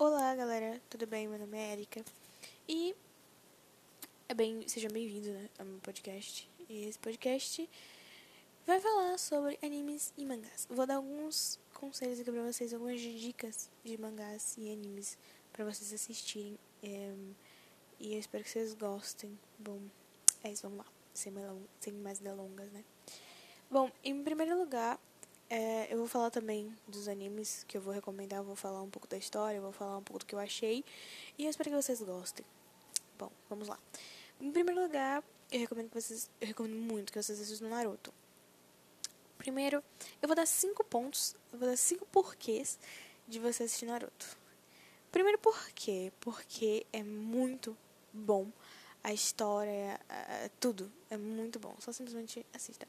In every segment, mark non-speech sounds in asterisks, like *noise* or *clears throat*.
Olá, galera, tudo bem? Meu nome é Erika e é bem, sejam bem-vindos né, ao meu podcast. E esse podcast vai falar sobre animes e mangás. Vou dar alguns conselhos aqui pra vocês, algumas dicas de mangás e animes para vocês assistirem. É, e eu espero que vocês gostem. Bom, é isso, vamos lá, sem mais, delongas, né? Bom, em primeiro lugar, é, eu vou falar também dos animes que eu vou recomendar, vou falar um pouco da história, vou falar um pouco do que eu achei e eu espero que vocês gostem. Bom, vamos lá. Em primeiro lugar, eu recomendo que vocês, eu recomendo muito que vocês assistam Naruto. Primeiro, eu vou dar cinco pontos, eu vou dar cinco porquês de você assistir Naruto. Primeiro porquê, porque é muito bom a história, tudo é muito bom. Só simplesmente assista.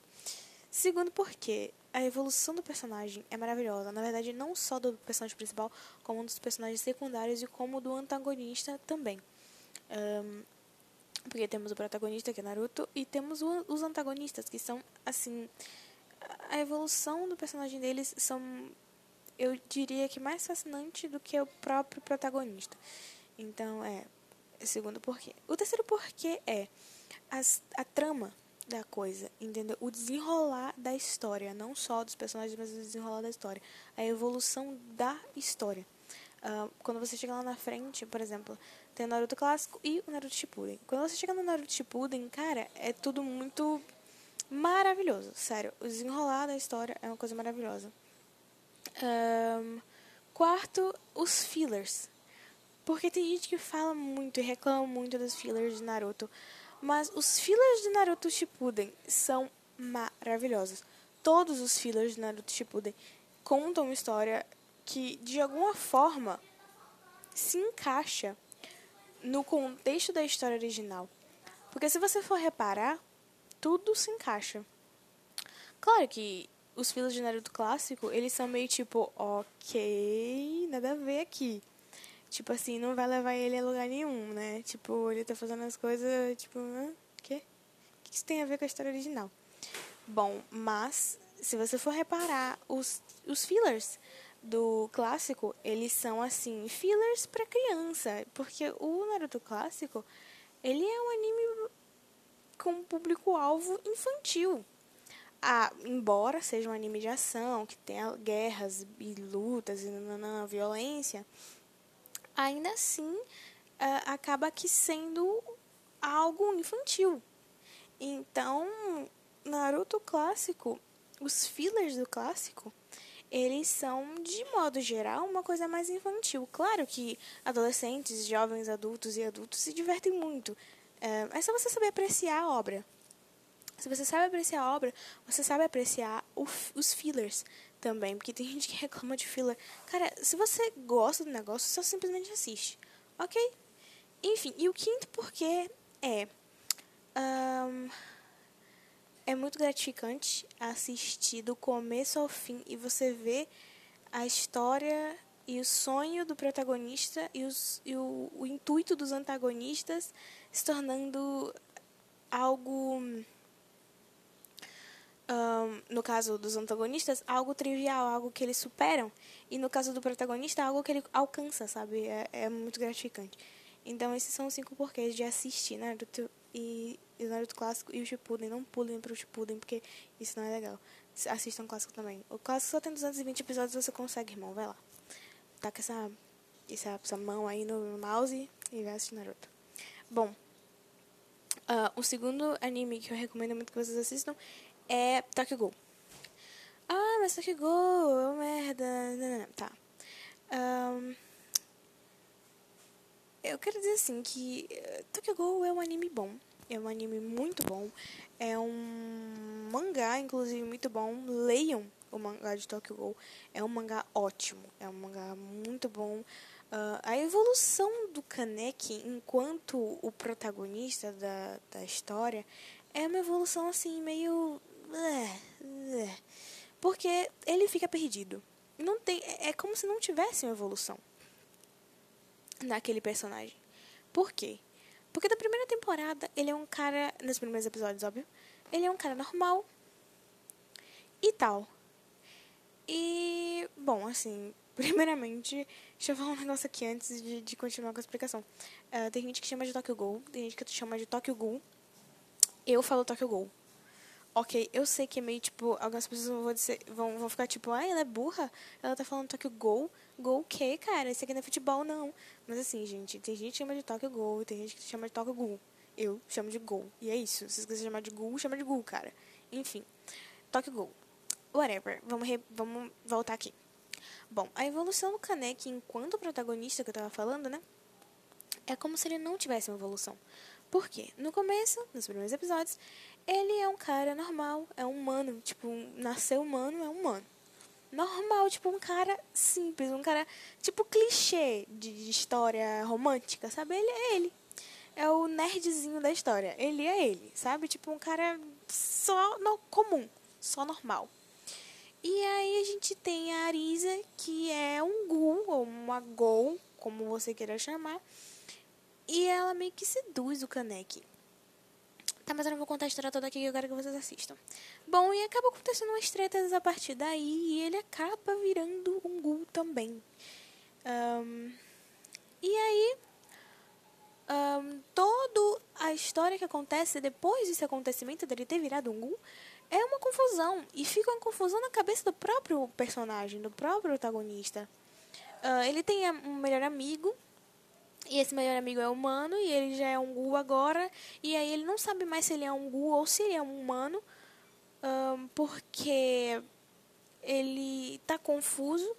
Segundo porque a evolução do personagem é maravilhosa. Na verdade, não só do personagem principal, como dos personagens secundários e como do antagonista também. Um, porque temos o protagonista, que é Naruto, e temos o, os antagonistas, que são, assim... A evolução do personagem deles são, eu diria que mais fascinante do que o próprio protagonista. Então, é... Segundo porquê. O terceiro porquê é as, a trama da coisa, entendeu? O desenrolar da história, não só dos personagens, mas o desenrolar da história. A evolução da história. Uh, quando você chega lá na frente, por exemplo, tem o Naruto clássico e o Naruto Shippuden. Quando você chega no Naruto Shippuden, cara, é tudo muito maravilhoso, sério. O desenrolar da história é uma coisa maravilhosa. Um, quarto, os fillers. Porque tem gente que fala muito e reclama muito dos fillers de Naruto. Mas os fillers de Naruto Shippuden são maravilhosos. Todos os fillers de Naruto Shippuden contam uma história que de alguma forma se encaixa no contexto da história original. Porque se você for reparar, tudo se encaixa. Claro que os fillers de Naruto clássico, eles são meio tipo, ok, nada a ver aqui. Tipo assim, não vai levar ele a lugar nenhum, né? Tipo, ele tá fazendo as coisas, tipo, o quê? O que isso tem a ver com a história original? Bom, mas, se você for reparar, os, os fillers do clássico, eles são, assim, fillers para criança. Porque o Naruto clássico, ele é um anime com público-alvo infantil. Ah, embora seja um anime de ação, que tenha guerras e lutas e nanana, violência ainda assim uh, acaba que sendo algo infantil. Então, Naruto clássico, os fillers do clássico, eles são, de modo geral, uma coisa mais infantil. Claro que adolescentes, jovens, adultos e adultos se divertem muito. É, é só você saber apreciar a obra. Se você sabe apreciar a obra, você sabe apreciar o, os fillers também, porque tem gente que reclama de filler. Cara, se você gosta do negócio, só simplesmente assiste, ok? Enfim, e o quinto porquê é. Um, é muito gratificante assistir do começo ao fim e você ver a história e o sonho do protagonista e, os, e o, o intuito dos antagonistas se tornando algo um, no caso dos antagonistas, algo trivial, algo que eles superam. E no caso do protagonista, algo que ele alcança, sabe? É, é muito gratificante. Então, esses são os cinco porquês de assistir Naruto e, e Naruto clássico e o Shippuden. Não pulem pro Shippuden, porque isso não é legal. Assistam o clássico também. O clássico só tem 220 episódios, você consegue, irmão. Vai lá. Tá com essa, essa, essa mão aí no mouse e vai assistir Naruto. Bom, uh, o segundo anime que eu recomendo muito que vocês assistam é Tokyo Ghoul. Ah, mas Tokyo Ghoul é uma merda. Não, não, não. Tá. Um, eu quero dizer assim que uh, Tokyo Ghoul é um anime bom. É um anime muito bom. É um mangá, inclusive, muito bom. Leiam o mangá de Tokyo Ghoul. É um mangá ótimo. É um mangá muito bom. Uh, a evolução do Kaneki enquanto o protagonista da, da história é uma evolução assim meio. Porque ele fica perdido. Não tem, é, é como se não tivesse uma evolução naquele personagem. Por quê? Porque da primeira temporada ele é um cara, nos primeiros episódios, óbvio, ele é um cara normal e tal. E, bom, assim, *laughs* primeiramente, deixa eu falar um negócio aqui antes de, de continuar com a explicação. Uh, tem gente que chama de Tokyo Ghoul, tem gente que chama de Tokyo Ghoul. Eu falo Tokyo Ghoul. Ok, eu sei que é meio tipo, algumas pessoas vão, dizer, vão, vão ficar tipo, ah, ela é burra, ela tá falando Tokyo Gol. Gol o quê, cara? Isso aqui não é futebol, não. Mas assim, gente, tem gente que chama de Tokyo Gol, tem gente que chama de Tokyo Gol. Eu chamo de Gol. E é isso. Se você quiser chamar de Gol, chama de Gol, cara. Enfim, Tokyo Gol. Whatever. Vamos, re, vamos voltar aqui. Bom, a evolução do Kaneki enquanto protagonista que eu tava falando, né? É como se ele não tivesse uma evolução. Por quê? No começo, nos primeiros episódios, ele é um cara normal, é um humano, tipo, nasceu humano, é humano. Normal, tipo, um cara simples, um cara, tipo, clichê de, de história romântica, sabe? Ele é ele. É o nerdzinho da história. Ele é ele, sabe? Tipo, um cara só no, comum, só normal. E aí a gente tem a Arisa, que é um Gu, ou uma Gol, como você queira chamar. E ela meio que seduz o Kaneki. Tá, mas eu não vou contar a história toda aqui eu quero que vocês assistam. Bom, e acaba acontecendo umas tretas a partir daí e ele acaba virando um ghoul também. Um, e aí, um, toda a história que acontece depois desse acontecimento dele ter virado um ghoul é uma confusão. E fica uma confusão na cabeça do próprio personagem, do próprio protagonista. Uh, ele tem um melhor amigo e esse melhor amigo é humano e ele já é um Gu agora. E aí ele não sabe mais se ele é um Gu ou se ele é um humano. Um, porque ele tá confuso.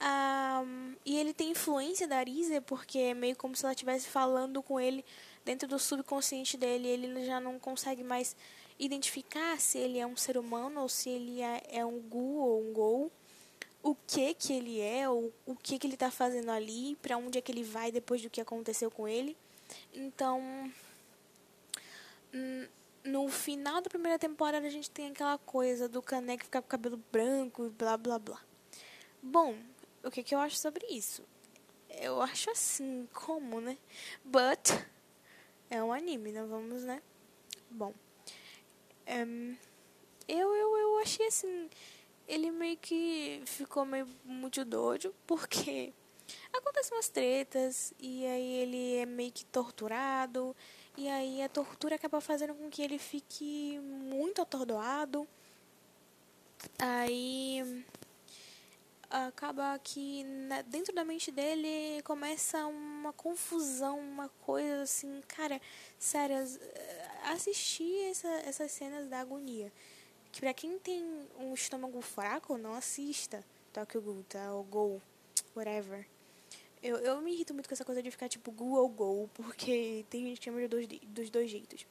Um, e ele tem influência da Arisa, porque é meio como se ela estivesse falando com ele dentro do subconsciente dele. Ele já não consegue mais identificar se ele é um ser humano ou se ele é, é um Gu ou um Gol o que que ele é, ou o que que ele está fazendo ali, para onde é que ele vai depois do que aconteceu com ele. Então, no final da primeira temporada a gente tem aquela coisa do Kanek ficar com cabelo branco e blá blá blá. Bom, o que que eu acho sobre isso? Eu acho assim, como, né? But é um anime, não vamos, né? Bom, um, eu, eu, eu achei assim ele meio que ficou meio muito doido, porque *laughs* acontecem umas tretas, e aí ele é meio que torturado, e aí a tortura acaba fazendo com que ele fique muito atordoado. Aí acaba que dentro da mente dele começa uma confusão, uma coisa assim, cara, sério, assistir essa, essas cenas da agonia que pra quem tem um estômago fraco, não assista Tokyo Ghoul, tá? Ou Gol, whatever. Eu, eu me irrito muito com essa coisa de ficar tipo Ghoul ou Gol, porque tem gente que chama de dois, dos dois jeitos.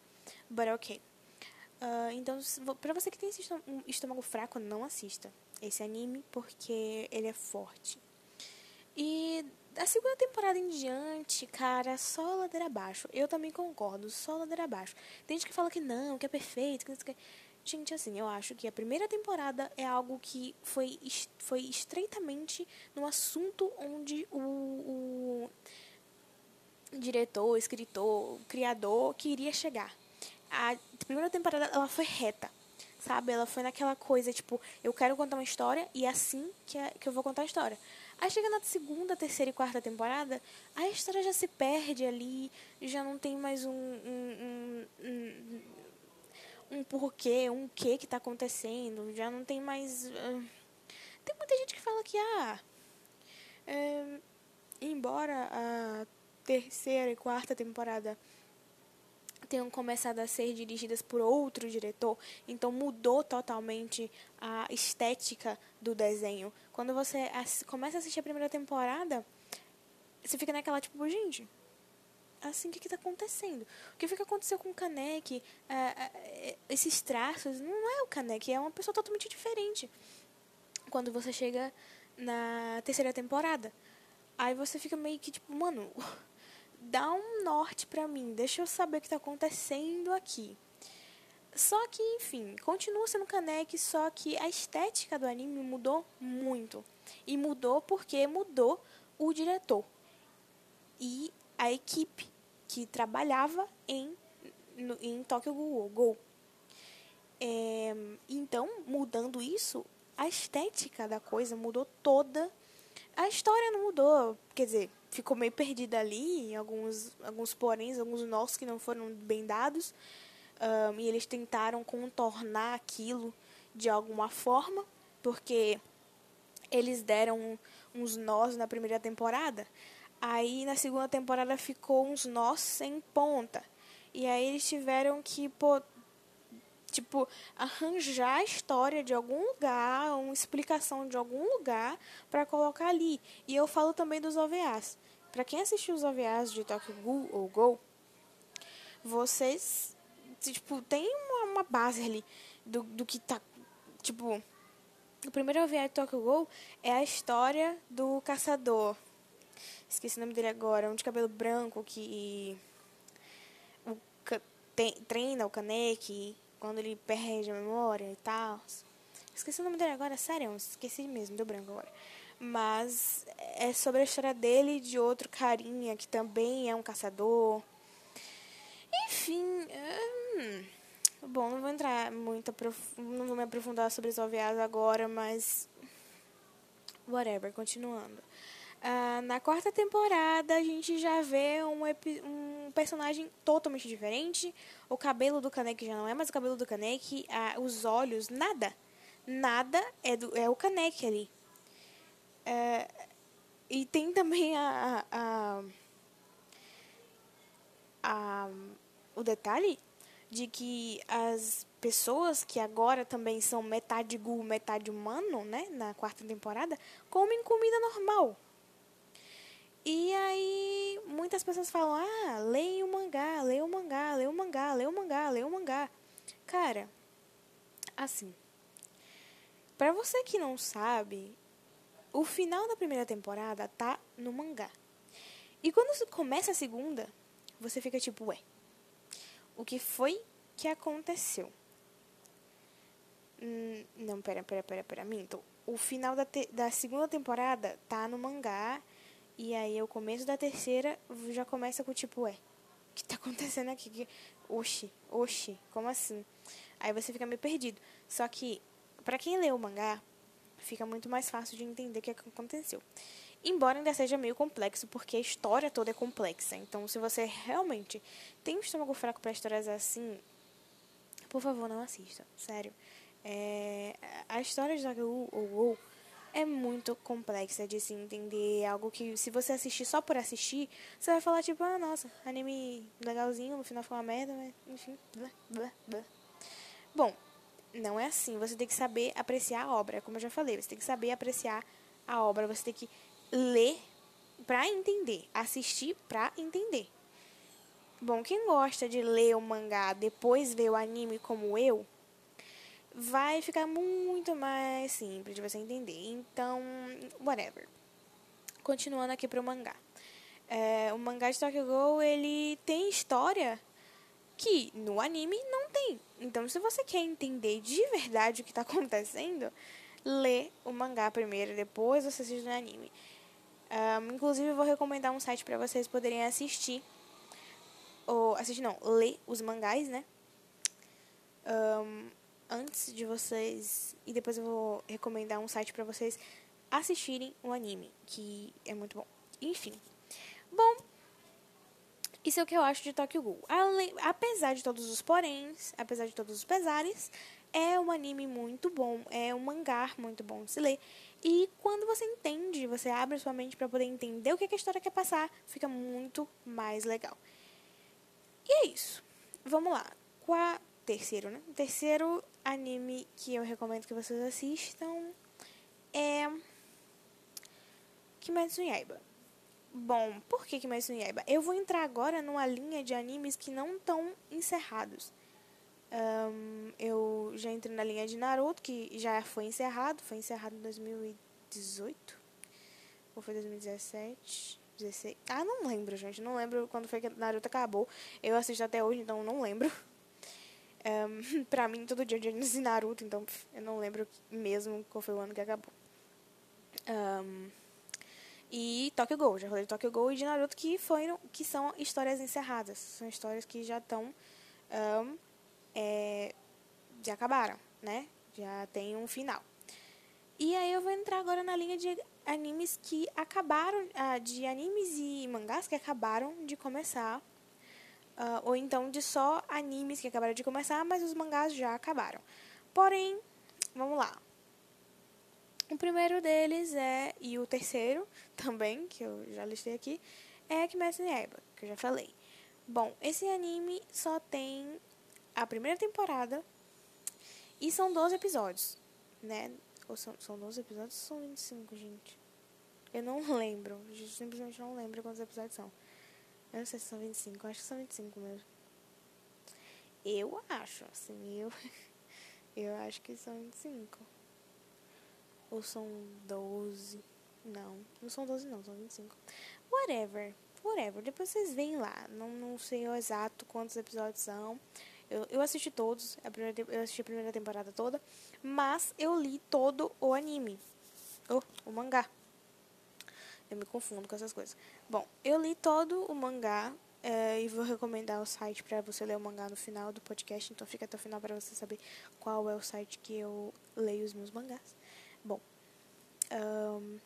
But ok. Uh, então, pra você que tem esse estômago fraco, não assista esse anime, porque ele é forte. E da segunda temporada em diante, cara, só ladeira abaixo. Eu também concordo, só ladeira abaixo. Tem gente que fala que não, que é perfeito, que não sei o que. Gente, assim, eu acho que a primeira temporada é algo que foi, foi estreitamente no assunto onde o, o diretor, escritor, criador queria chegar. A primeira temporada, ela foi reta, sabe? Ela foi naquela coisa, tipo, eu quero contar uma história e é assim que, é, que eu vou contar a história. Aí chega na segunda, terceira e quarta temporada, a história já se perde ali, já não tem mais um, um, um, um um porquê, um que que está acontecendo, já não tem mais. Uh, tem muita gente que fala que, ah, é, embora a terceira e quarta temporada tenham começado a ser dirigidas por outro diretor, então mudou totalmente a estética do desenho. Quando você começa a assistir a primeira temporada, você fica naquela tipo, gente, assim, o que está acontecendo? O que foi que aconteceu com o Kanek? É, é, esses traços, não é o Kanek, é uma pessoa totalmente diferente. Quando você chega na terceira temporada. Aí você fica meio que tipo, mano, *laughs* dá um norte pra mim, deixa eu saber o que está acontecendo aqui. Só que, enfim, continua sendo Kanek, só que a estética do anime mudou muito. E mudou porque mudou o diretor. E a equipe que trabalhava em, no, em Tokyo Ghoul. Go. É, então, mudando isso, a estética da coisa mudou toda. a história não mudou. Quer dizer, ficou meio perdida ali, alguns, alguns poréns, alguns nós que não foram bem dados. Um, e eles tentaram contornar aquilo de alguma forma, porque eles deram uns nós na primeira temporada. Aí na segunda temporada ficou uns nós sem ponta. E aí eles tiveram que, pô, tipo, arranjar a história de algum lugar, uma explicação de algum lugar para colocar ali. E eu falo também dos OVAs. Para quem assistiu os OVAs de Tokyo Ghoul ou Go, vocês tipo, tem uma, uma base ali do, do que tá, tipo, o primeiro OVA de Tokyo Ghoul é a história do caçador. Esqueci o nome dele agora, um de cabelo branco que o, tem, treina o Kaneki quando ele perde a memória e tal. Esqueci o nome dele agora, sério, esqueci mesmo, deu branco agora. Mas é sobre a história dele e de outro carinha que também é um caçador. Enfim, hum, bom, não vou entrar muito, não vou me aprofundar sobre os OVAs agora, mas whatever, continuando. Uh, na quarta temporada, a gente já vê um, um, personagem totalmente diferente. O cabelo do Kaneki já não é mais o cabelo do Kaneki. Os olhos, nada. Nada é, do, é o Kaneki ali. Uh, e tem também a, a, a, o detalhe de que as pessoas que agora também são metade gu, metade humano, né, na quarta temporada, comem comida normal. E aí muitas pessoas falam: "Ah, leia o mangá, leia o mangá, leia o mangá, leia o mangá, leia o mangá". Cara, assim, para você que não sabe, o final da primeira temporada tá no mangá. E quando começa a segunda, você fica tipo, ué, o que foi que aconteceu? Hum, não, pera, pera, pera, pera, minto. O final da, da segunda temporada tá no mangá e aí o começo da terceira já começa com tipo, ué, o que tá acontecendo aqui? Que... Oxi, oxi, como assim? Aí você fica meio perdido. Só que, para quem lê o mangá, fica muito mais fácil de entender o que aconteceu. Embora ainda seja meio complexo, porque a história toda é complexa. Então, se você realmente tem um estômago fraco para histórias assim, por favor, não assista. Sério. É, a história de Doctor Who é muito complexa de se entender. É algo que, se você assistir só por assistir, você vai falar, tipo, ah, nossa, anime legalzinho, no final foi uma merda, mas enfim. Blá, blá, blá. Bom, não é assim. Você tem que saber apreciar a obra, como eu já falei. Você tem que saber apreciar a obra. Você tem que ler para entender, assistir para entender. Bom, quem gosta de ler o mangá depois ver o anime como eu, vai ficar muito mais simples de você entender. Então, whatever. Continuando aqui pro mangá. É, o mangá de Tokyo Ghoul, ele tem história que no anime não tem. Então, se você quer entender de verdade o que está acontecendo, lê o mangá primeiro, depois você assiste no anime. Um, inclusive, eu vou recomendar um site para vocês poderem assistir. Ou assistir, não, ler os mangás, né? Um, antes de vocês. E depois eu vou recomendar um site para vocês assistirem o anime, que é muito bom. Enfim. Bom, isso é o que eu acho de Tokyo Ghoul. Apesar de todos os poréns, apesar de todos os pesares, é um anime muito bom, é um mangá muito bom de se ler. E quando você entende, você abre sua mente para poder entender o que a história quer passar, fica muito mais legal. E é isso. Vamos lá. Qual terceiro, né? Terceiro anime que eu recomendo que vocês assistam é Kimetsu no Yaiba. Bom, por que Kimetsu no Yaiba? Eu vou entrar agora numa linha de animes que não estão encerrados. Um, eu já entrei na linha de Naruto, que já foi encerrado. Foi encerrado em 2018? Ou foi 2017? 16? Ah, não lembro, gente. Não lembro quando foi que Naruto acabou. Eu assisto até hoje, então não lembro. Um, *laughs* pra mim, todo dia é dia de Naruto, então eu não lembro mesmo qual foi o ano que acabou. Um, e Tokyo Ghoul, já falei de Tokyo Ghoul e de Naruto, que, foram, que são histórias encerradas. São histórias que já estão. Um, é, já acabaram, né? Já tem um final. E aí eu vou entrar agora na linha de animes que acabaram, uh, de animes e mangás que acabaram de começar, uh, ou então de só animes que acabaram de começar, mas os mangás já acabaram. Porém, vamos lá. O primeiro deles é, e o terceiro *laughs* também, que eu já listei aqui, é Kimetsu no Yaiba, que eu já falei. Bom, esse anime só tem a primeira temporada e são 12 episódios, né? Ou são, são 12 episódios ou são 25, gente? Eu não *laughs* lembro, simplesmente não lembro quantos episódios são. Eu não sei se são 25, eu acho que são 25 mesmo. Eu acho, assim, eu, *laughs* eu acho que são 25. Ou são 12? Não, não são 12 não, são 25. Whatever, whatever. Depois vocês veem lá. Não, não sei o exato quantos episódios são. Eu, eu assisti todos, a primeira, eu assisti a primeira temporada toda, mas eu li todo o anime. Oh, o mangá. Eu me confundo com essas coisas. Bom, eu li todo o mangá é, e vou recomendar o site para você ler o mangá no final do podcast. Então fica até o final para você saber qual é o site que eu leio os meus mangás. Bom, um,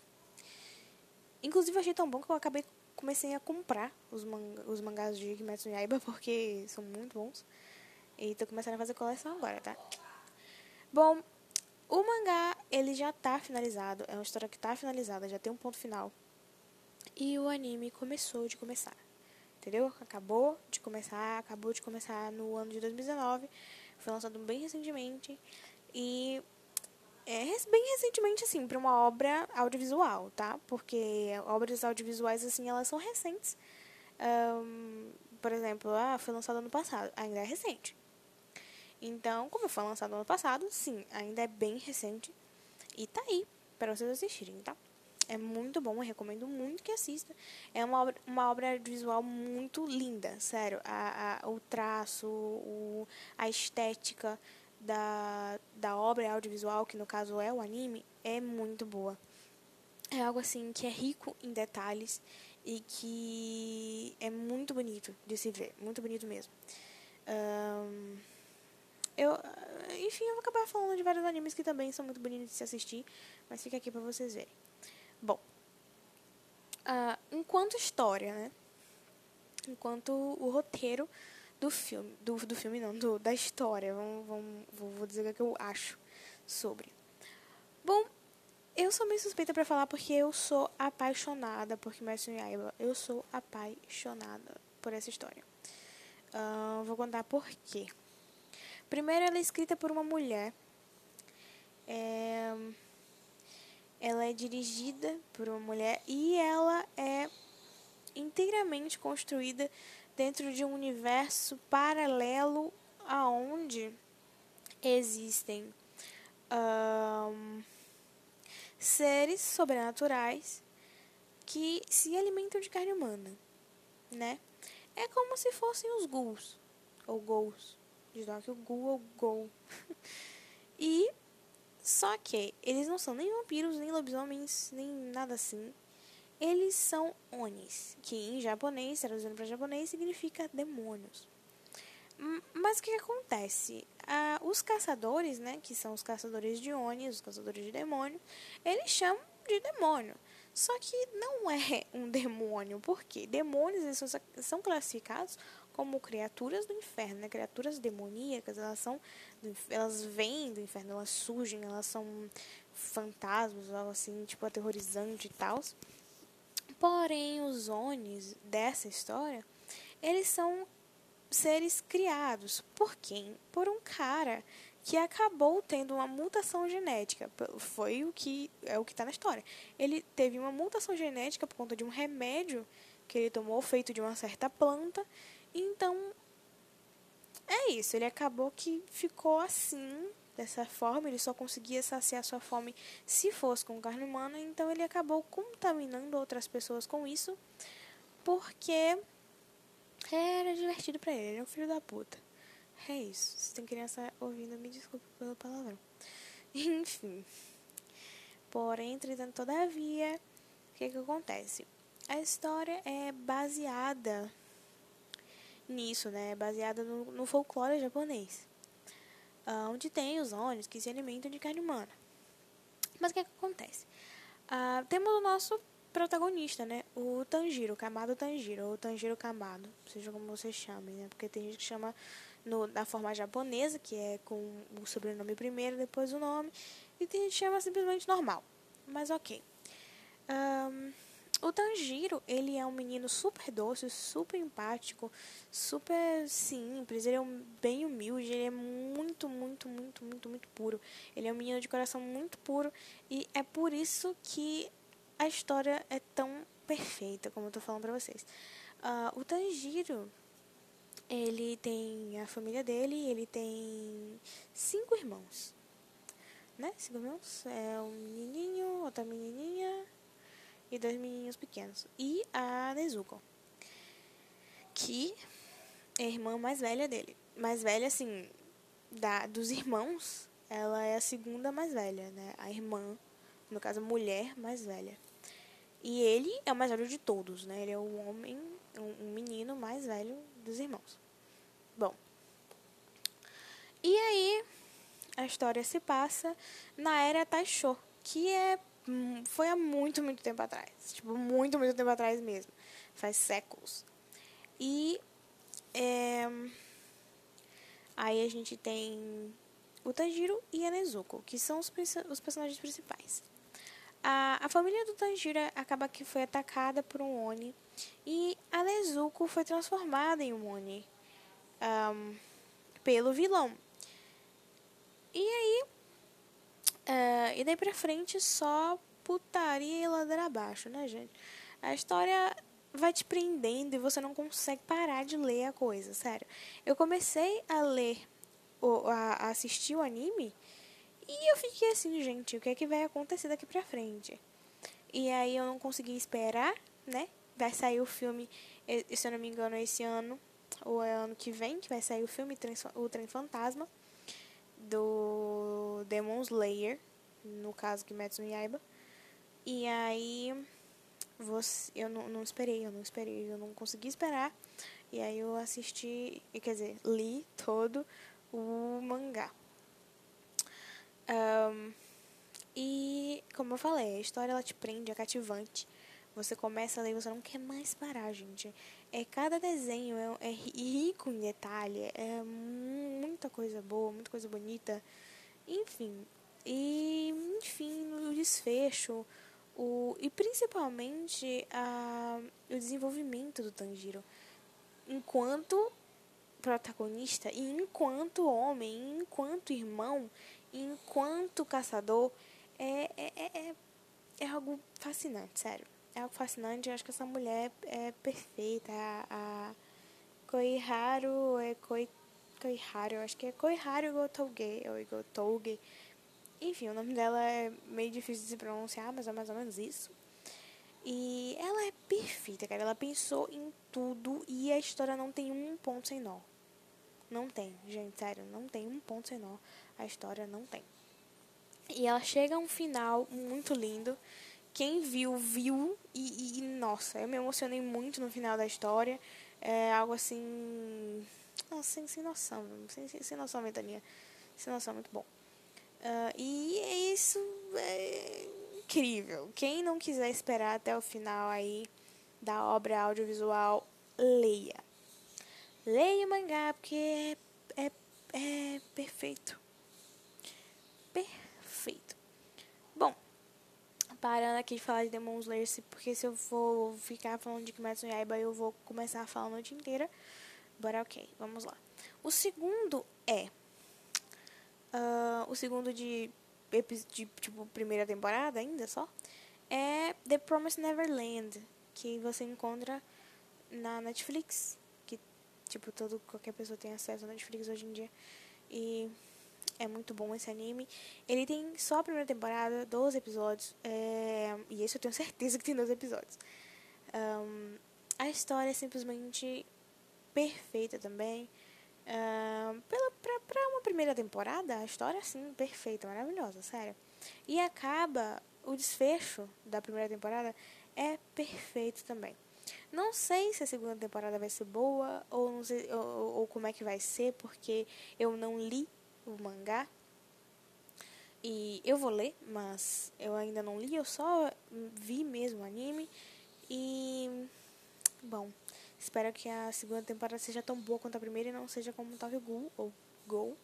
inclusive achei tão bom que eu acabei comecei a comprar os, manga, os mangás de Kimetsu no Yaiba *laughs* porque são muito bons. E tô começando a fazer coleção agora, tá? Bom, o mangá, ele já tá finalizado. É uma história que tá finalizada, já tem um ponto final. E o anime começou de começar. Entendeu? Acabou de começar, acabou de começar no ano de 2019. Foi lançado bem recentemente. E é bem recentemente, assim, para uma obra audiovisual, tá? Porque obras audiovisuais, assim, elas são recentes. Um, por exemplo, ah, foi lançado ano passado, ainda é recente. Então, como foi lançado ano passado, sim, ainda é bem recente. E tá aí para vocês assistirem, tá? É muito bom, eu recomendo muito que assista. É uma obra, uma obra visual muito linda, sério. A, a, o traço, o, a estética da, da obra audiovisual, que no caso é o anime, é muito boa. É algo assim que é rico em detalhes e que é muito bonito de se ver, muito bonito mesmo. Um, eu, enfim, eu vou acabar falando de vários animes que também são muito bonitos de se assistir, mas fica aqui para vocês verem. Bom, uh, enquanto história, né? Enquanto o roteiro do filme, do, do filme não, do, da história, vamos, vamos, vou, dizer o que eu acho sobre. Bom, eu sou meio suspeita para falar porque eu sou apaixonada por Kimetsu no Yaiba. Eu sou apaixonada por essa história. Uh, vou contar por quê. Primeiro, ela é escrita por uma mulher. É, ela é dirigida por uma mulher e ela é inteiramente construída dentro de um universo paralelo aonde existem um, seres sobrenaturais que se alimentam de carne humana, né? É como se fossem os ghouls, ou ghouls, de o ghoul ou ghoul. *laughs* e só que eles não são nem vampiros, nem lobisomens, nem nada assim. Eles são Onis, que em japonês, traduzindo para japonês, significa demônios. Mas o que, que acontece? Ah, os caçadores, né, que são os caçadores de Onis, os caçadores de demônio, eles chamam de demônio. Só que não é um demônio, porque demônios são, são classificados como criaturas do inferno, né? criaturas demoníacas, elas são elas vêm do inferno, elas surgem, elas são fantasmas, algo assim, tipo aterrorizante e tal. Porém, os Onis dessa história, eles são seres criados por quem? Por um cara que acabou tendo uma mutação genética. Foi o que é o que está na história. Ele teve uma mutação genética por conta de um remédio que ele tomou feito de uma certa planta. Então é isso. Ele acabou que ficou assim dessa forma, ele só conseguia saciar sua fome se fosse com carne humana, então ele acabou contaminando outras pessoas com isso, porque era divertido para ele, ele é um filho da puta. É isso. Se tem criança ouvindo, me desculpe pelo palavrão. *laughs* Enfim. Porém, entretanto, todavia, o que, que acontece? A história é baseada nisso, né? Baseada no, no folclore japonês onde tem os ônibus que se alimentam de carne humana. Mas o que, é que acontece? Uh, temos o nosso protagonista, né? O Tanjiro, Kamado Tanjiro, ou Tanjiro Kamado, seja como você chame, né? Porque tem gente que chama no, da forma japonesa, que é com o sobrenome primeiro, depois o nome, e tem gente que chama simplesmente normal. Mas ok. Um, o Tanjiro, ele é um menino super doce, super empático, super simples, ele é um, bem humilde, ele é muito, muito, muito, muito, muito puro. Ele é um menino de coração muito puro e é por isso que a história é tão perfeita, como eu tô falando pra vocês. Uh, o Tanjiro, ele tem a família dele, ele tem cinco irmãos. Né? Cinco irmãos. É um menininho, outra menininha e dois menininhos pequenos. E a Nezuko, que é a irmã mais velha dele. Mais velha, assim, da, dos irmãos, ela é a segunda mais velha, né? A irmã, no caso, a mulher mais velha. E ele é o mais velho de todos, né? Ele é o homem, um, um menino mais velho dos irmãos. Bom. E aí, a história se passa na era Taisho, que é foi há muito, muito tempo atrás. Tipo, muito, muito tempo atrás mesmo. Faz séculos. E é, aí a gente tem o Tanjiro e a Nezuko, que são os, os personagens principais. A, a família do Tanjiro acaba que foi atacada por um Oni e a Nezuko foi transformada em um Oni um, pelo vilão. E aí Uh, e daí pra frente só putaria e ladeira abaixo, né, gente? A história vai te prendendo e você não consegue parar de ler a coisa, sério. Eu comecei a ler, ou a assistir o anime e eu fiquei assim, gente, o que é que vai acontecer daqui pra frente? E aí eu não consegui esperar, né? Vai sair o filme, se eu não me engano, esse ano, ou é ano que vem, que vai sair o filme O Trem Fantasma do Demon Slayer, no caso Kimetsu no Yaiba. E aí você, eu não, não esperei, eu não esperei, eu não consegui esperar. E aí eu assisti, quer dizer, li todo o mangá. Um, e como eu falei, a história ela te prende, é cativante. Você começa a ler e você não quer mais parar, gente. É cada desenho é, é rico em detalhe, é muita coisa boa, muita coisa bonita. Enfim, e enfim, o desfecho, o e principalmente a, o desenvolvimento do Tanjiro enquanto protagonista e enquanto homem, enquanto irmão, enquanto caçador é, é, é, é, é algo fascinante, sério é algo fascinante. Eu acho que essa mulher é perfeita. A, a Koiharu é Koi, Koiharu, eu acho que é Koiharu Gotouge, ou Gotouge. Enfim, o nome dela é meio difícil de se pronunciar, mas é mais ou menos isso. E ela é perfeita, cara. Ela pensou em tudo e a história não tem um ponto sem nó. Não tem, gente, sério, não tem um ponto sem nó. A história não tem. E ela chega a um final muito lindo quem viu, viu. E, e, nossa, eu me emocionei muito no final da história. É algo assim. Nossa, sem, sem noção. Sem, sem, sem noção, Ventania. Sem noção, muito bom. Uh, e é isso é incrível. Quem não quiser esperar até o final aí da obra audiovisual, leia. Leia o mangá, porque é, é, é. Perfeito parando aqui de falar de Demon Slayer, porque se eu for ficar falando de Kimetsu no Yaiba, eu vou começar a falar a noite inteira. But ok, vamos lá. O segundo é... Uh, o segundo de, de, tipo, primeira temporada ainda só, é The Promised Neverland, que você encontra na Netflix, que, tipo, todo, qualquer pessoa tem acesso à Netflix hoje em dia. E é muito bom esse anime. Ele tem só a primeira temporada, 12 episódios. É, e esse eu tenho *laughs* certeza que tem 12 episódios. Um, a história é simplesmente perfeita também. Um, pela, pra, pra uma primeira temporada, a história, assim, perfeita, maravilhosa, sério. E acaba, o desfecho da primeira temporada é perfeito também. Não sei se a segunda temporada vai ser boa ou, sei, ou, ou como é que vai ser, porque eu não li o mangá. E eu vou ler, mas eu ainda não li, eu só vi mesmo o anime. E. Bom, espero que a segunda temporada seja tão boa quanto a primeira e não seja como Tokyo Ghoul ou Go.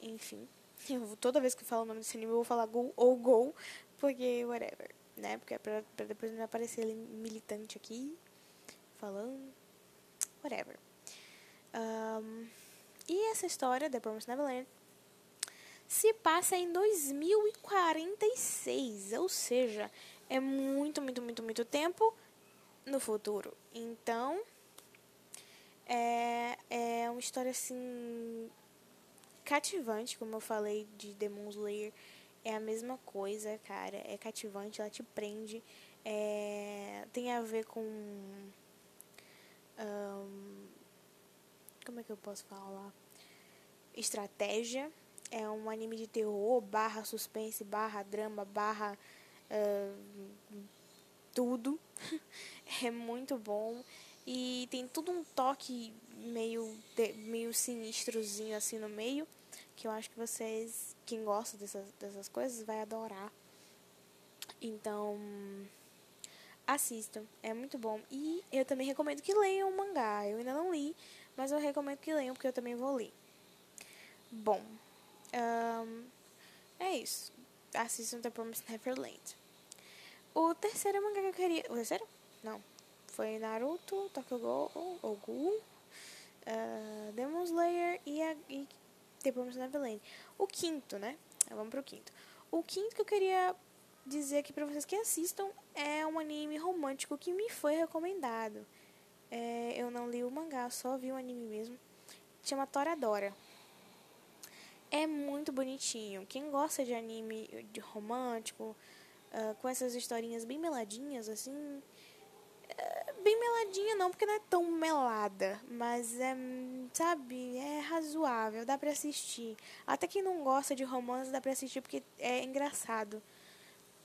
Enfim. *laughs* Eu, toda vez que eu falo o nome desse anime eu vou falar Ghoul ou Go, porque whatever, né? Porque é pra, pra depois não aparecer ele militante aqui, falando. Whatever. Um, e essa história, The Promised Neverland, se passa em 2046, ou seja, é muito, muito, muito, muito tempo no futuro. Então, é, é uma história assim cativante, como eu falei de Demon Slayer. É a mesma coisa, cara. É cativante, ela te prende. É, tem a ver com. Um, como é que eu posso falar? Estratégia é um anime de terror, barra suspense, barra drama, barra uh, tudo. *laughs* é muito bom. E tem tudo um toque meio, meio sinistrozinho assim no meio. Que eu acho que vocês, quem gosta dessas, dessas coisas, vai adorar. Então, assistam. É muito bom. E eu também recomendo que leiam o mangá. Eu ainda não li, mas eu recomendo que leiam porque eu também vou ler. Bom, um, é isso. Assistam The Promised Neverland. O terceiro mangá que eu queria. O terceiro? Não. Foi Naruto, Tokyo ou Ghoul, uh, Demon Slayer e, a, e The Promised Neverland. O quinto, né? Vamos pro quinto. O quinto que eu queria dizer aqui pra vocês que assistam é um anime romântico que me foi recomendado. É, eu não li o mangá, só vi o anime mesmo. Chama Toradora. É muito bonitinho. Quem gosta de anime de romântico, uh, com essas historinhas bem meladinhas, assim. É bem meladinha não, porque não é tão melada. Mas é, sabe, é razoável, dá pra assistir. Até quem não gosta de romance dá pra assistir porque é engraçado.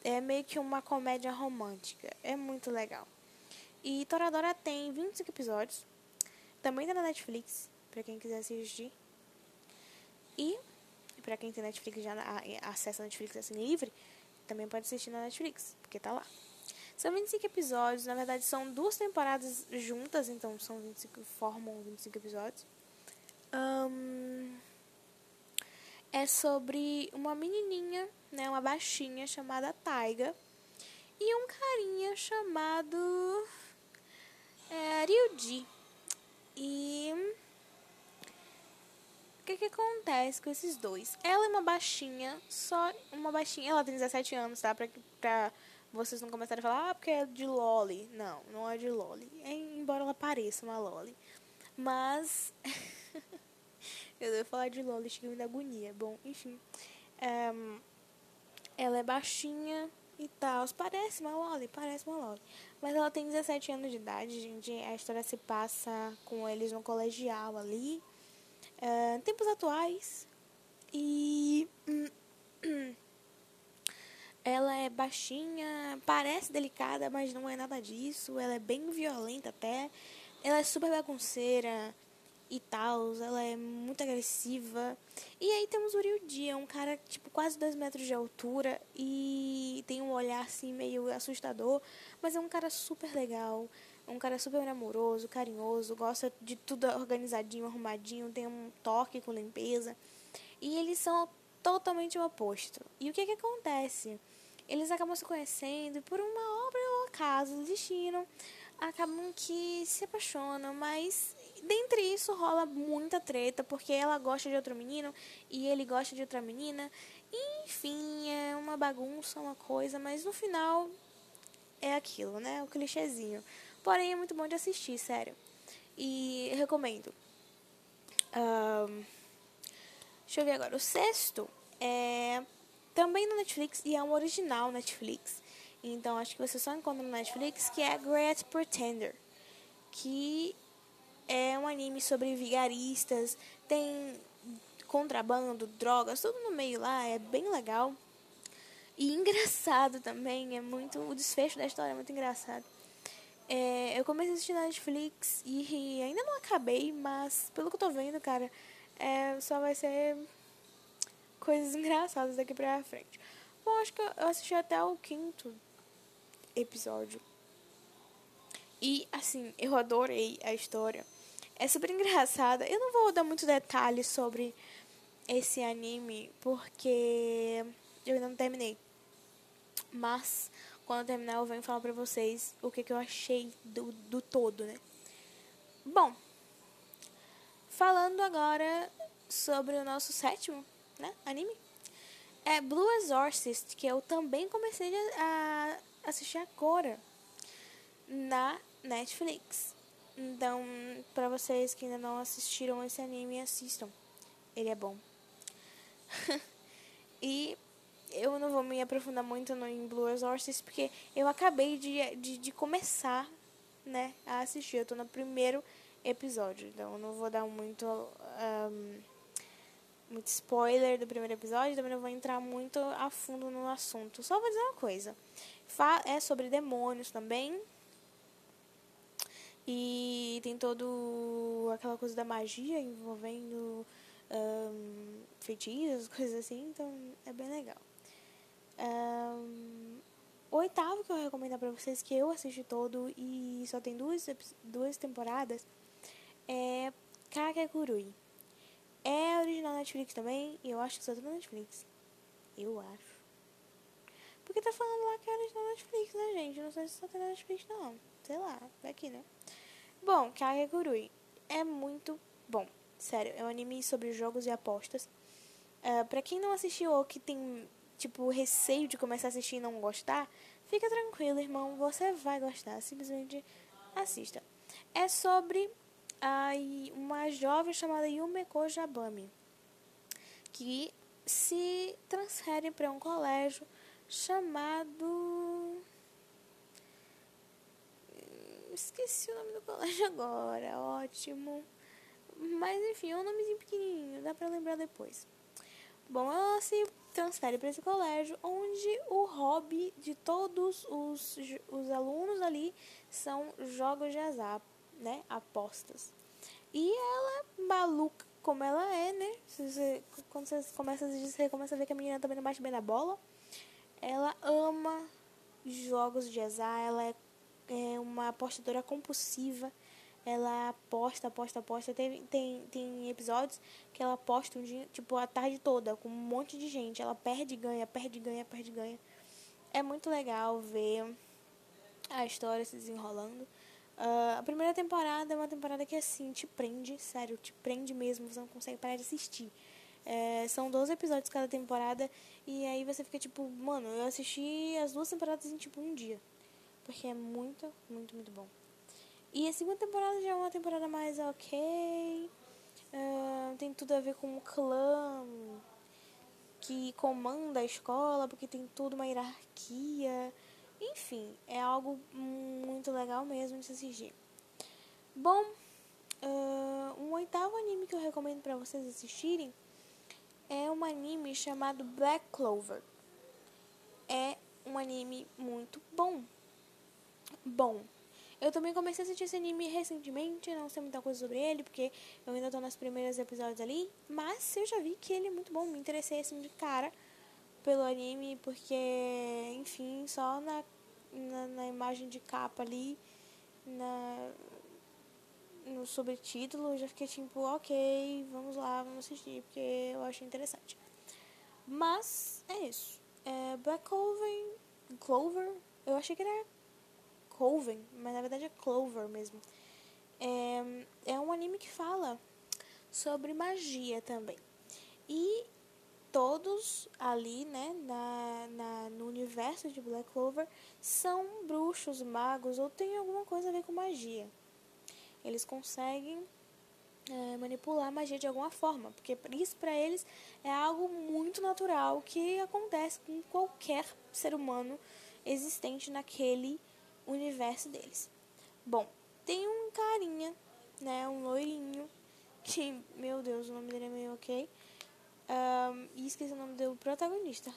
É meio que uma comédia romântica. É muito legal. E Toradora tem 25 episódios. Também tá na Netflix, pra quem quiser assistir. E para quem tem Netflix já acessa a Netflix assim livre, também pode assistir na Netflix, porque tá lá. São 25 episódios, na verdade são duas temporadas juntas, então são 25, formam 25 episódios. Um, é sobre uma menininha, né, uma baixinha chamada Taiga e um carinha chamado é, Ryuji. E que que acontece com esses dois? Ela é uma baixinha, só uma baixinha. Ela tem 17 anos, tá? Pra, pra vocês não começarem a falar, ah, porque é de Loli. Não, não é de Loli. É, embora ela pareça uma Loli. Mas. *laughs* eu devo falar de Loli, chega me da agonia. Bom, enfim. Um, ela é baixinha e tal. Parece uma Loli, parece uma Loli. Mas ela tem 17 anos de idade, gente. A história se passa com eles no colegial ali uh, tempos atuais. E *clears throat* ela é baixinha, parece delicada, mas não é nada disso. Ela é bem violenta até. Ela é super bagunceira e tal. Ela é muito agressiva. E aí temos o Ryuji, é um cara tipo quase 2 metros de altura e tem um olhar assim meio assustador, mas é um cara super legal um cara super amoroso, carinhoso, gosta de tudo organizadinho, arrumadinho, tem um toque com limpeza. E eles são totalmente o oposto. E o que que acontece? Eles acabam se conhecendo e por uma obra ou acaso, destino, acabam que se apaixonam, mas dentre isso rola muita treta, porque ela gosta de outro menino e ele gosta de outra menina. Enfim, é uma bagunça, uma coisa, mas no final é aquilo, né? O clichêzinho. Porém, é muito bom de assistir, sério. E recomendo. Um, deixa eu ver agora. O sexto é também no Netflix e é um original Netflix. Então acho que você só encontra no Netflix, que é Great Pretender. Que é um anime sobre vigaristas, tem contrabando, drogas, tudo no meio lá, é bem legal. E *laughs* engraçado também, é muito. O desfecho da história é muito engraçado. É, eu comecei a assistir na Netflix e ainda não acabei, mas pelo que eu tô vendo, cara, é, só vai ser coisas *laughs* engraçadas daqui pra frente. Bom, acho que eu assisti até o quinto episódio. E, assim, eu adorei a história. É super engraçada. Eu não vou dar muito detalhes sobre esse anime, porque eu ainda não terminei. Mas, quando eu terminar, eu venho falar pra vocês o que, que eu achei do, do todo, né? Bom, falando agora sobre o nosso sétimo né, anime. É Blue Exorcist, que eu também comecei a assistir agora na Netflix. Então, para vocês que ainda não assistiram esse anime, assistam. Ele é bom. *laughs* e eu não vou me aprofundar muito no em Blue Exorcist, porque eu acabei de, de, de, começar né, a assistir. Eu tô no primeiro episódio, então eu não vou dar muito, um, muito spoiler do primeiro episódio, também não vou entrar muito a fundo no assunto. Só vou dizer uma coisa. É sobre demônios também. E tem todo aquela coisa da magia envolvendo um, feitiços, *laughs* coisas assim, então é bem legal. Um, o oitavo que eu recomendo para vocês, que eu assisti todo e só tem duas, duas temporadas, é Kakegurui. É original Netflix também, e eu acho que só tem na Netflix. Eu acho. Porque tá falando lá que é original Netflix, né, gente? Não sei se só tem na Netflix, não. Sei lá, vai aqui, né? Bom, Kakegurui é muito bom. Sério, é um anime sobre jogos e apostas. Uh, pra quem não assistiu ou que tem tipo, receio de começar a assistir e não gostar, fica tranquilo, irmão, você vai gostar. Simplesmente assista. É sobre ai, uma jovem chamada Yumeko Jabami, que se transfere para um colégio chamado. Esqueci o nome do colégio agora, ótimo. Mas enfim, é um nomezinho pequenininho, dá pra lembrar depois. Bom, ela se transfere para esse colégio, onde o hobby de todos os, os alunos ali são jogos de azar, né? Apostas. E ela, maluca como ela é, né? Você, quando você começa a você começa a ver que a menina também não bate bem na bola. Ela ama jogos de azar, ela é, é uma apostadora compulsiva ela aposta, aposta, aposta. Tem, tem, tem episódios que ela aposta um dia, tipo, a tarde toda, com um monte de gente. Ela perde, ganha, perde, ganha, perde, ganha. É muito legal ver a história se desenrolando. Uh, a primeira temporada é uma temporada que, assim, te prende, sério, te prende mesmo, você não consegue parar de assistir. É, são 12 episódios cada temporada, e aí você fica tipo, mano, eu assisti as duas temporadas em, tipo, um dia. Porque é muito, muito, muito bom. E a segunda temporada já é uma temporada mais ok. Uh, tem tudo a ver com o clã que comanda a escola, porque tem tudo uma hierarquia. Enfim, é algo muito legal mesmo de se assistir. Bom, uh, um oitavo anime que eu recomendo para vocês assistirem é um anime chamado Black Clover. É um anime muito bom. Bom, eu também comecei a assistir esse anime recentemente, não sei muita coisa sobre ele, porque eu ainda tô nos primeiros episódios ali, mas eu já vi que ele é muito bom, me interessei assim de cara pelo anime, porque, enfim, só na, na, na imagem de capa ali, na, no sobretítulo, eu já fiquei tipo, ok, vamos lá, vamos assistir, porque eu achei interessante. Mas, é isso. É Black Clover, Clover, eu achei que era Coven, mas na verdade é Clover mesmo. É, é um anime que fala sobre magia também. E todos ali, né, na, na, no universo de Black Clover, são bruxos, magos ou tem alguma coisa a ver com magia. Eles conseguem é, manipular a magia de alguma forma, porque isso para eles é algo muito natural que acontece com qualquer ser humano existente naquele universo deles. Bom, tem um carinha, né, um loirinho, que, meu Deus, o nome dele é meio ok. Um, e esqueci o nome do protagonista.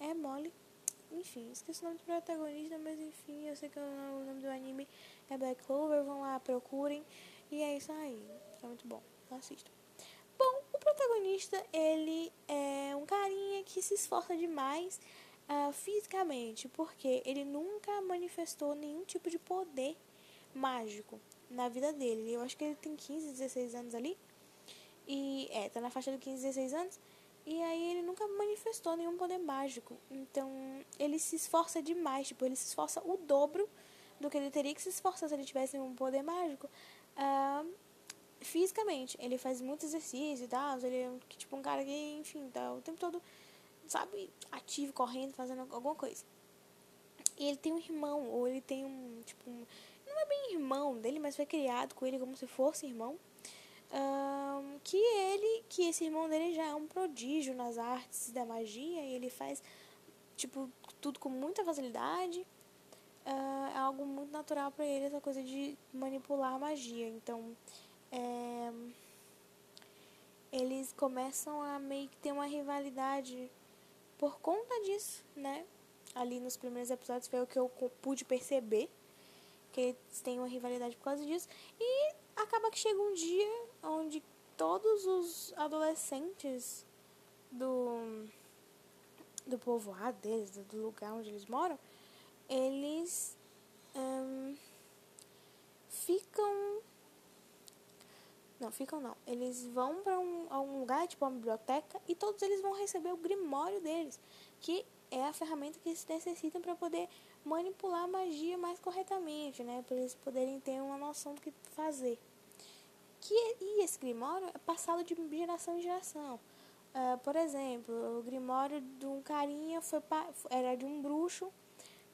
É Molly. Enfim, esqueci o nome do protagonista, mas enfim, eu sei que o nome do anime é Black Clover. Vão lá, procurem. E é isso aí. É muito bom. Assistam. Bom, o protagonista, ele é um carinha que se esforça demais uh, fisicamente, porque ele nunca manifestou nenhum tipo de poder mágico na vida dele. Eu acho que ele tem 15, 16 anos ali. E é, tá na faixa de 15, 16 anos. E aí ele nunca manifestou nenhum poder mágico. Então ele se esforça demais, tipo, ele se esforça o dobro do que ele teria que se esforçar se ele tivesse um poder mágico. Uh, fisicamente, ele faz muito exercício e tal. Ele é tipo um cara que, enfim, tá o tempo todo, sabe, ativo, correndo, fazendo alguma coisa. E ele tem um irmão, ou ele tem um, tipo, um, não é bem irmão dele, mas foi criado com ele como se fosse irmão um, que ele, que esse irmão dele já é um prodígio nas artes da magia e ele faz tipo tudo com muita facilidade. Uh, é algo muito natural para ele essa coisa de manipular magia. Então, é, eles começam a meio que ter uma rivalidade por conta disso, né? Ali nos primeiros episódios foi o que eu pude perceber que eles têm uma rivalidade por causa disso. E acaba que chega um dia onde todos os adolescentes do, do povoado deles, do lugar onde eles moram, eles um, ficam. Não, ficam não. Eles vão para um, um lugar, tipo uma biblioteca, e todos eles vão receber o grimório deles, que é a ferramenta que eles necessitam para poder manipular a magia mais corretamente, né? Para eles poderem ter uma noção do que fazer. Que, e esse grimório é passado de geração em geração. Uh, por exemplo, o grimório de um carinha foi era de um bruxo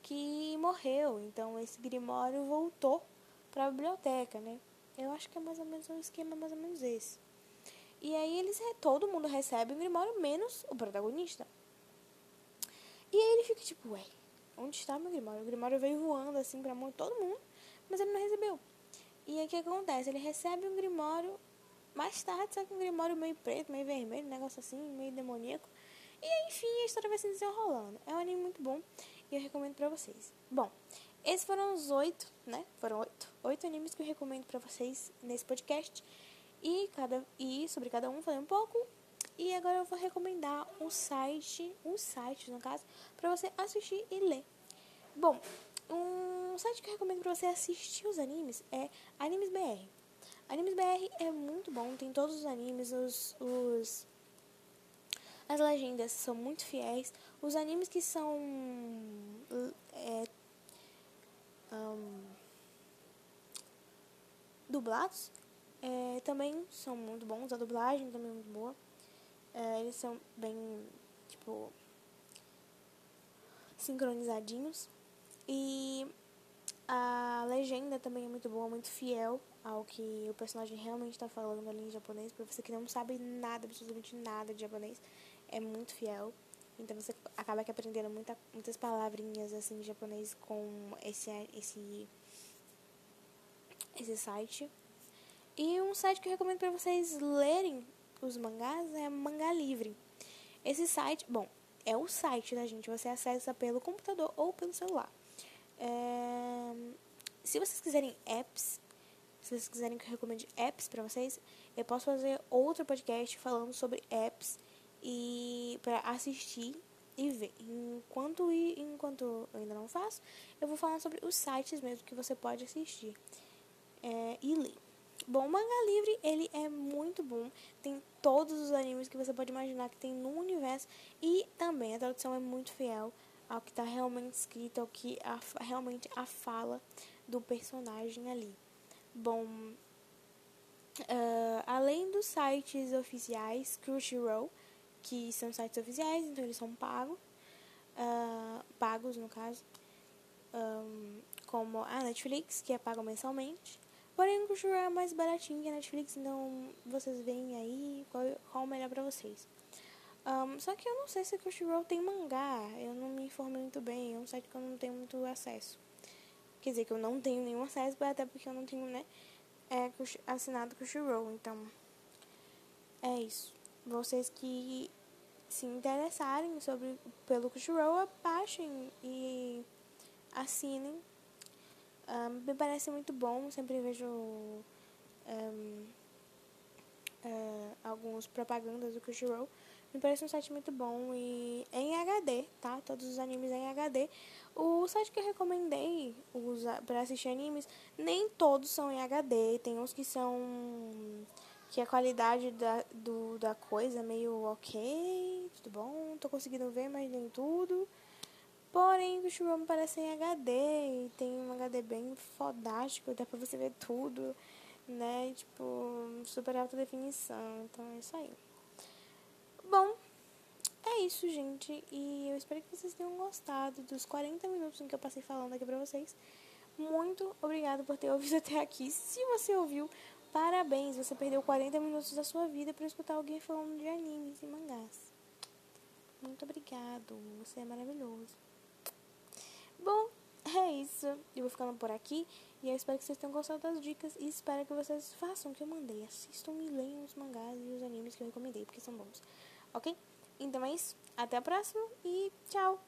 que morreu. Então esse grimório voltou para a biblioteca, né? Eu acho que é mais ou menos um esquema mais ou menos esse. E aí eles todo mundo recebe o grimório menos o protagonista. E aí ele fica tipo, ué, onde está meu grimório? O grimório veio voando assim para todo mundo, mas ele não recebeu. E aí o que acontece? Ele recebe um grimório mais tarde, só que um grimório meio preto, meio vermelho, um negócio assim, meio demoníaco. E enfim, a história vai se desenrolando. É um anime muito bom e eu recomendo pra vocês. Bom, esses foram os oito, né? Foram oito. Oito animes que eu recomendo pra vocês nesse podcast. E, cada, e sobre cada um falei um pouco. E agora eu vou recomendar um site, um site no caso, pra você assistir e ler. Bom, um site que eu recomendo pra você assistir os animes é Animes BR. Animes BR é muito bom, tem todos os animes, os, os as legendas são muito fiéis. Os animes que são é, um, dublados é, também são muito bons. A dublagem também é muito boa. É, eles são bem, tipo, sincronizadinhos. E a legenda também é muito boa, muito fiel ao que o personagem realmente está falando ali em japonês. Pra você que não sabe nada, absolutamente nada de japonês, é muito fiel. Então você acaba que aprendendo muita, muitas palavrinhas assim em japonês com esse, esse, esse site. E um site que eu recomendo para vocês lerem os mangás é Mangá Livre. Esse site, bom, é o site da gente, você acessa pelo computador ou pelo celular. É, se vocês quiserem apps, se vocês quiserem que eu recomende apps para vocês, eu posso fazer outro podcast falando sobre apps e para assistir e ver. Enquanto enquanto eu ainda não faço, eu vou falar sobre os sites mesmo que você pode assistir é, e ler. Bom, o Manga Livre, ele é muito bom. Tem todos os animes que você pode imaginar que tem no universo. E também a tradução é muito fiel ao que está realmente escrito, ao que a, realmente a fala do personagem ali. Bom, uh, além dos sites oficiais, Crunchyroll, que são sites oficiais, então eles são pagos, uh, pagos no caso, um, como a Netflix, que é pago mensalmente. Porém, o Crunchyroll é mais baratinho que a Netflix, então vocês veem aí qual, qual é o melhor pra vocês. Um, só que eu não sei se o Crunchyroll tem mangá. Eu não me informei muito bem. É um site que eu não tenho muito acesso. Quer dizer, que eu não tenho nenhum acesso, até porque eu não tenho, né? É, assinado Crunchyroll. Então, é isso. Vocês que se interessarem sobre pelo Crunchyroll, baixem e assinem. Um, me parece muito bom. Sempre vejo um, uh, algumas propagandas do Crunchyroll. Me parece um site muito bom e em HD, tá? Todos os animes em HD. O site que eu recomendei para assistir animes, nem todos são em HD. Tem uns que são. Que a qualidade da, do, da coisa é meio ok, tudo bom. Tô conseguindo ver, mas nem tudo. Porém, o me parece em HD e tem um HD bem fodástico, dá pra você ver tudo, né? Tipo, super alta definição. Então é isso aí. Bom, é isso, gente. E eu espero que vocês tenham gostado dos 40 minutos em que eu passei falando aqui pra vocês. Muito obrigada por ter ouvido *laughs* até aqui. Se você ouviu, parabéns. Você perdeu 40 minutos da sua vida para escutar alguém falando de animes e mangás. Muito obrigado. Você é maravilhoso. Bom, é isso. Eu vou ficando por aqui. E eu espero que vocês tenham gostado das dicas. E espero que vocês façam o que eu mandei. Assistam e leiam os mangás e os animes que eu recomendei, porque são bons ok? Então é isso, até a próxima e tchau!